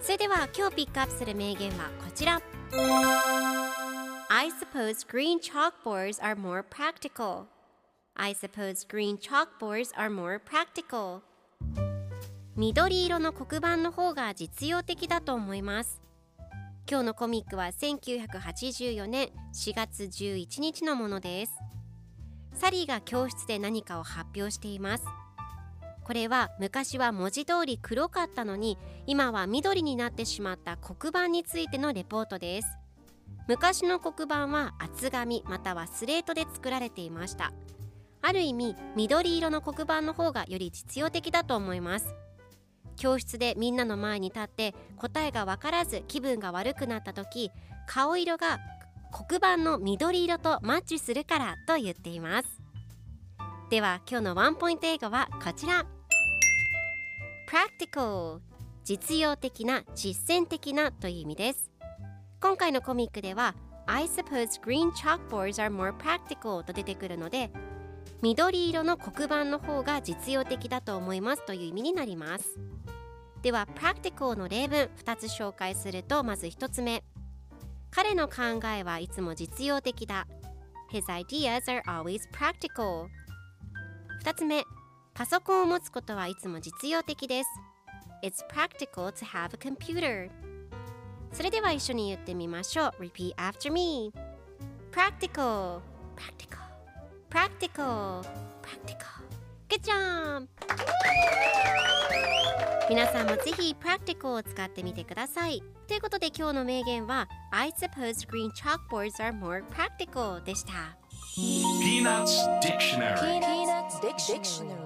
それでは今日ピックアップする名言はこちら I suppose green chalkboards are more practical I suppose green chalkboards are more practical 緑色の黒板の方が実用的だと思います今日のコミックは1984年4月11日のものですサリーが教室で何かを発表していますこれは昔は文字通り黒かったのに今は緑になってしまった黒板についてのレポートです。昔の黒板は厚紙またはスレートで作られていました。ある意味緑色の黒板の方がより実用的だと思います。教室でみんなの前に立って答えが分からず気分が悪くなった時顔色が黒板の緑色とマッチするからと言っています。では今日のワンポイント英語はこちら。Practical 実用的な実践的なという意味です。今回のコミックでは I suppose green chalkboards are more practical と出てくるので緑色の黒板の方が実用的だと思いますという意味になります。では practical の例文2つ紹介するとまず1つ目。彼の考えはいつも実用的だ。His ideas are always practical 2つ目。パソコンを持つことはいつも実用的です It's practical to have a computer それでは一緒に言ってみましょう Repeat after me Practical Practical Practical Practical Good job! 皆さんもぜひ Practical を使ってみてくださいということで今日の名言は I suppose green chalkboards are more practical でした Peanuts Dictionary Peanuts Dictionary